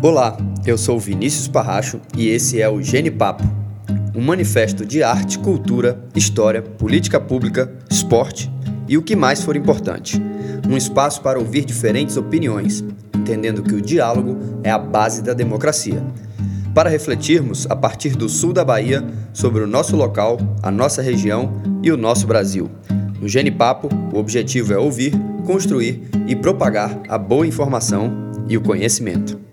Olá, eu sou Vinícius Parracho e esse é o Gene Papo, um manifesto de arte, cultura, história, política pública, esporte e o que mais for importante. Um espaço para ouvir diferentes opiniões, entendendo que o diálogo é a base da democracia. Para refletirmos, a partir do sul da Bahia, sobre o nosso local, a nossa região e o nosso Brasil. No Gene Papo, o objetivo é ouvir, construir e propagar a boa informação e o conhecimento.